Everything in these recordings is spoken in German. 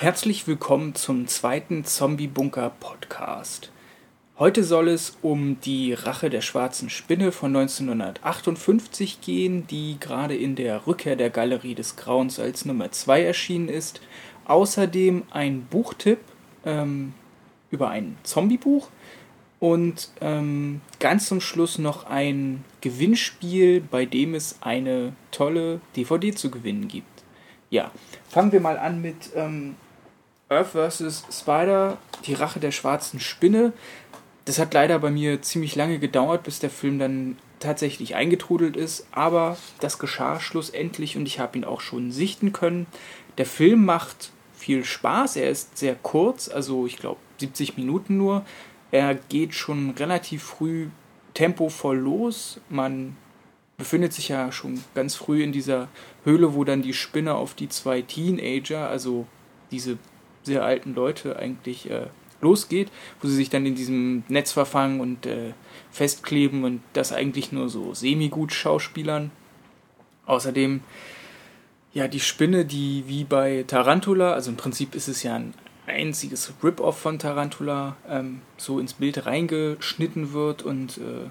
Herzlich willkommen zum zweiten Zombie-Bunker Podcast. Heute soll es um die Rache der schwarzen Spinne von 1958 gehen, die gerade in der Rückkehr der Galerie des Grauens als Nummer 2 erschienen ist. Außerdem ein Buchtipp ähm, über ein Zombie-Buch und ähm, ganz zum Schluss noch ein Gewinnspiel, bei dem es eine tolle DVD zu gewinnen gibt. Ja, fangen wir mal an mit ähm, Earth vs. Spider, die Rache der schwarzen Spinne. Das hat leider bei mir ziemlich lange gedauert, bis der Film dann tatsächlich eingetrudelt ist, aber das geschah schlussendlich und ich habe ihn auch schon sichten können. Der Film macht viel Spaß, er ist sehr kurz, also ich glaube 70 Minuten nur. Er geht schon relativ früh tempovoll los. Man befindet sich ja schon ganz früh in dieser Höhle, wo dann die Spinne auf die zwei Teenager, also diese sehr alten Leute eigentlich äh, losgeht, wo sie sich dann in diesem Netz verfangen und äh, festkleben und das eigentlich nur so semi-gut Schauspielern. Außerdem, ja, die Spinne, die wie bei Tarantula, also im Prinzip ist es ja ein einziges Rip-Off von Tarantula, ähm, so ins Bild reingeschnitten wird und äh,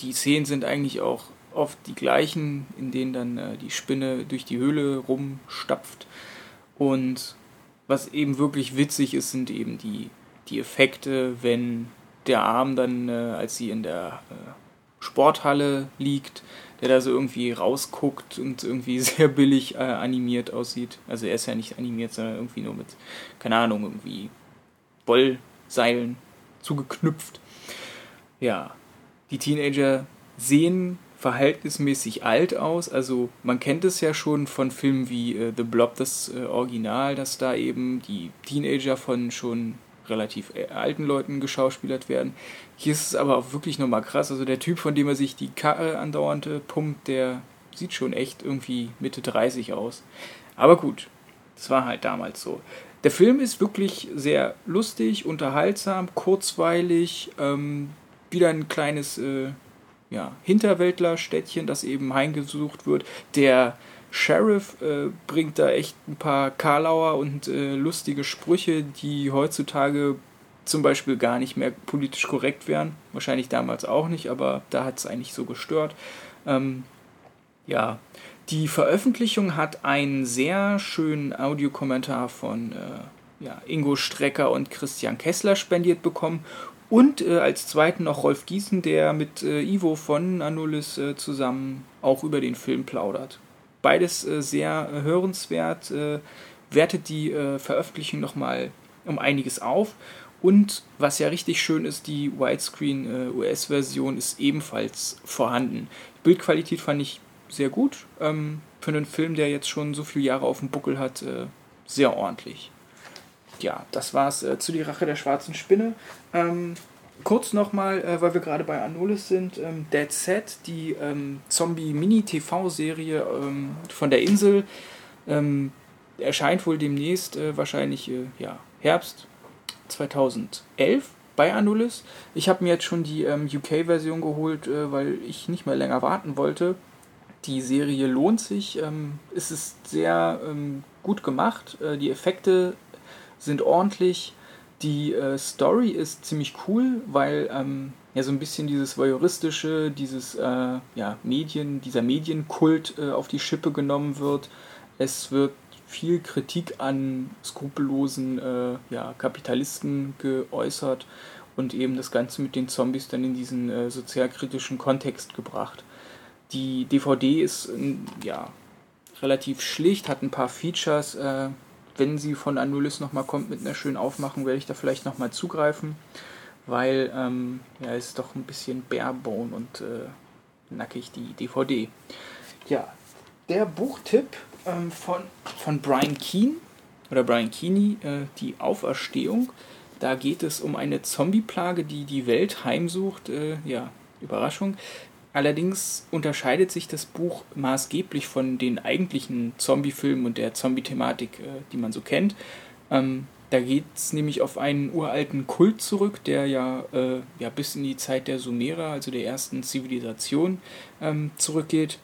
die Szenen sind eigentlich auch oft die gleichen, in denen dann äh, die Spinne durch die Höhle rumstapft und was eben wirklich witzig ist, sind eben die, die Effekte, wenn der Arm dann, äh, als sie in der äh, Sporthalle liegt, der da so irgendwie rausguckt und irgendwie sehr billig äh, animiert aussieht. Also er ist ja nicht animiert, sondern irgendwie nur mit, keine Ahnung, irgendwie Wollseilen zugeknüpft. Ja, die Teenager sehen verhältnismäßig alt aus. Also man kennt es ja schon von Filmen wie äh, The Blob, das äh, Original, dass da eben die Teenager von schon relativ äh, alten Leuten geschauspielert werden. Hier ist es aber auch wirklich nochmal krass. Also der Typ, von dem er sich die Karre andauernd pumpt, der sieht schon echt irgendwie Mitte 30 aus. Aber gut, das war halt damals so. Der Film ist wirklich sehr lustig, unterhaltsam, kurzweilig, ähm, wieder ein kleines äh, ja, Hinterwäldlerstädtchen, das eben heimgesucht wird. Der Sheriff äh, bringt da echt ein paar Karlauer und äh, lustige Sprüche, die heutzutage zum Beispiel gar nicht mehr politisch korrekt wären. Wahrscheinlich damals auch nicht, aber da hat es eigentlich so gestört. Ähm, ja, die Veröffentlichung hat einen sehr schönen Audiokommentar von äh, ja, Ingo Strecker und Christian Kessler spendiert bekommen und äh, als zweiten noch Rolf Gießen, der mit äh, Ivo von Anulis äh, zusammen auch über den Film plaudert. Beides äh, sehr äh, hörenswert, äh, wertet die Veröffentlichung nochmal um einiges auf. Und was ja richtig schön ist, die Widescreen US-Version ist ebenfalls vorhanden. Die Bildqualität fand ich sehr gut. Ähm, für einen Film, der jetzt schon so viele Jahre auf dem Buckel hat, sehr ordentlich ja, das war's äh, zu Die Rache der schwarzen Spinne. Ähm, kurz nochmal, äh, weil wir gerade bei Anolis sind, ähm, Dead Set, die ähm, Zombie-Mini-TV-Serie ähm, von der Insel, ähm, erscheint wohl demnächst, äh, wahrscheinlich äh, ja, Herbst 2011 bei Anulis. Ich habe mir jetzt schon die ähm, UK-Version geholt, äh, weil ich nicht mehr länger warten wollte. Die Serie lohnt sich. Ähm, es ist sehr gut gemacht. Äh, die Effekte sind ordentlich. Die äh, Story ist ziemlich cool, weil ähm, ja so ein bisschen dieses voyeuristische, dieses äh, ja, Medien, dieser Medienkult äh, auf die Schippe genommen wird. Es wird viel Kritik an skrupellosen äh, ja, Kapitalisten geäußert und eben das Ganze mit den Zombies dann in diesen äh, sozialkritischen Kontext gebracht. Die DVD ist ja relativ schlicht, hat ein paar Features, äh, wenn sie von Anulis nochmal kommt mit einer schönen Aufmachung, werde ich da vielleicht nochmal zugreifen, weil ähm, ja, es ist doch ein bisschen barebone und äh, nackig die DVD. Ja, der Buchtipp ähm, von, von Brian Keane oder Brian Keeney, äh, die Auferstehung. Da geht es um eine Zombie-Plage, die die Welt heimsucht. Äh, ja, Überraschung. Allerdings unterscheidet sich das Buch maßgeblich von den eigentlichen Zombie-Filmen und der Zombie-Thematik, äh, die man so kennt. Ähm, da geht es nämlich auf einen uralten Kult zurück, der ja, äh, ja bis in die Zeit der Sumerer, also der ersten Zivilisation, ähm, zurückgeht.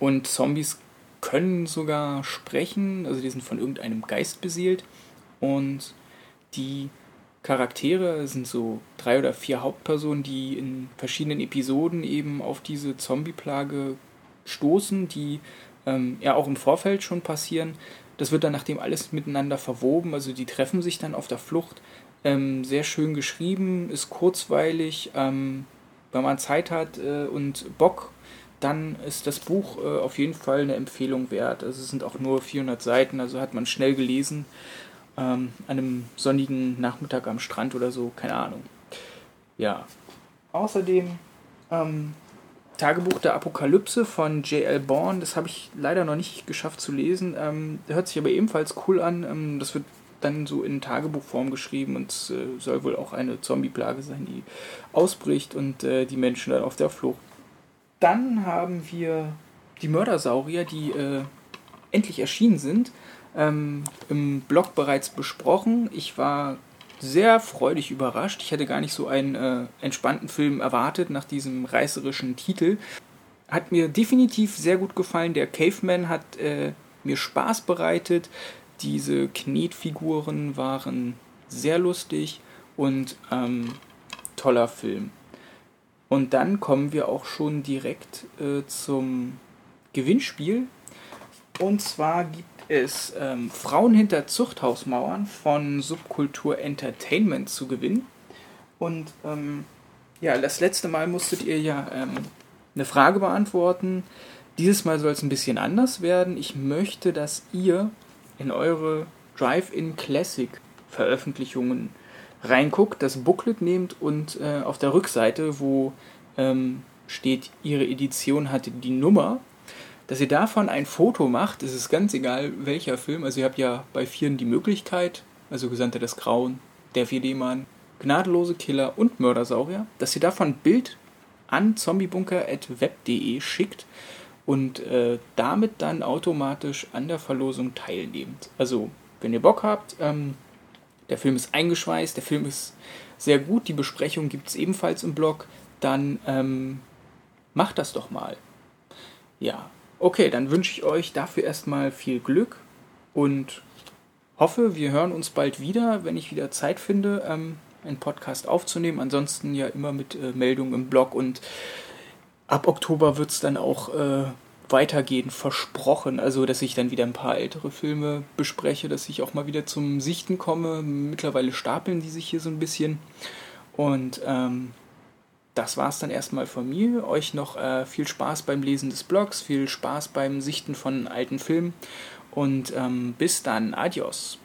Und Zombies können sogar sprechen, also die sind von irgendeinem Geist beseelt und die Charaktere sind so drei oder vier Hauptpersonen, die in verschiedenen Episoden eben auf diese Zombie-Plage stoßen, die ähm, ja auch im Vorfeld schon passieren. Das wird dann nachdem alles miteinander verwoben, also die treffen sich dann auf der Flucht. Ähm, sehr schön geschrieben, ist kurzweilig. Ähm, wenn man Zeit hat äh, und Bock, dann ist das Buch äh, auf jeden Fall eine Empfehlung wert. Also es sind auch nur 400 Seiten, also hat man schnell gelesen. Ähm, an einem sonnigen Nachmittag am Strand oder so, keine Ahnung. Ja. Außerdem ähm, Tagebuch der Apokalypse von J.L. Bourne, das habe ich leider noch nicht geschafft zu lesen. Ähm, hört sich aber ebenfalls cool an. Ähm, das wird dann so in Tagebuchform geschrieben und äh, soll wohl auch eine Zombie-Plage sein, die ausbricht und äh, die Menschen dann auf der Flucht. Dann haben wir die Mördersaurier, die äh, endlich erschienen sind, ähm, im Blog bereits besprochen. Ich war sehr freudig überrascht. Ich hätte gar nicht so einen äh, entspannten Film erwartet nach diesem reißerischen Titel. Hat mir definitiv sehr gut gefallen. Der Caveman hat äh, mir Spaß bereitet. Diese Knetfiguren waren sehr lustig und ähm, toller Film. Und dann kommen wir auch schon direkt äh, zum Gewinnspiel. Und zwar gibt es ähm, Frauen hinter Zuchthausmauern von Subkultur Entertainment zu gewinnen. Und ähm, ja, das letzte Mal musstet ihr ja ähm, eine Frage beantworten. Dieses Mal soll es ein bisschen anders werden. Ich möchte, dass ihr in eure Drive-In Classic Veröffentlichungen reinguckt, das Booklet nehmt und äh, auf der Rückseite, wo ähm, steht, ihre Edition hatte die Nummer, dass ihr davon ein Foto macht. Es ist ganz egal, welcher Film. Also ihr habt ja bei vielen die Möglichkeit, also Gesandte des Grauen, der 4D-Mann, Gnadenlose Killer und Mördersaurier, dass ihr davon ein Bild an zombiebunker.web.de schickt und äh, damit dann automatisch an der Verlosung teilnehmt. Also, wenn ihr Bock habt, ähm, der Film ist eingeschweißt, der Film ist sehr gut, die Besprechung gibt es ebenfalls im Blog, dann ähm, macht das doch mal. Ja, okay, dann wünsche ich euch dafür erstmal viel Glück und hoffe, wir hören uns bald wieder, wenn ich wieder Zeit finde, ähm, einen Podcast aufzunehmen. Ansonsten ja immer mit äh, Meldungen im Blog und ab Oktober wird es dann auch äh, weitergehen, versprochen. Also, dass ich dann wieder ein paar ältere Filme bespreche, dass ich auch mal wieder zum Sichten komme. Mittlerweile stapeln die sich hier so ein bisschen. Und ähm, das war es dann erstmal von mir. Euch noch äh, viel Spaß beim Lesen des Blogs, viel Spaß beim Sichten von alten Filmen und ähm, bis dann. Adios.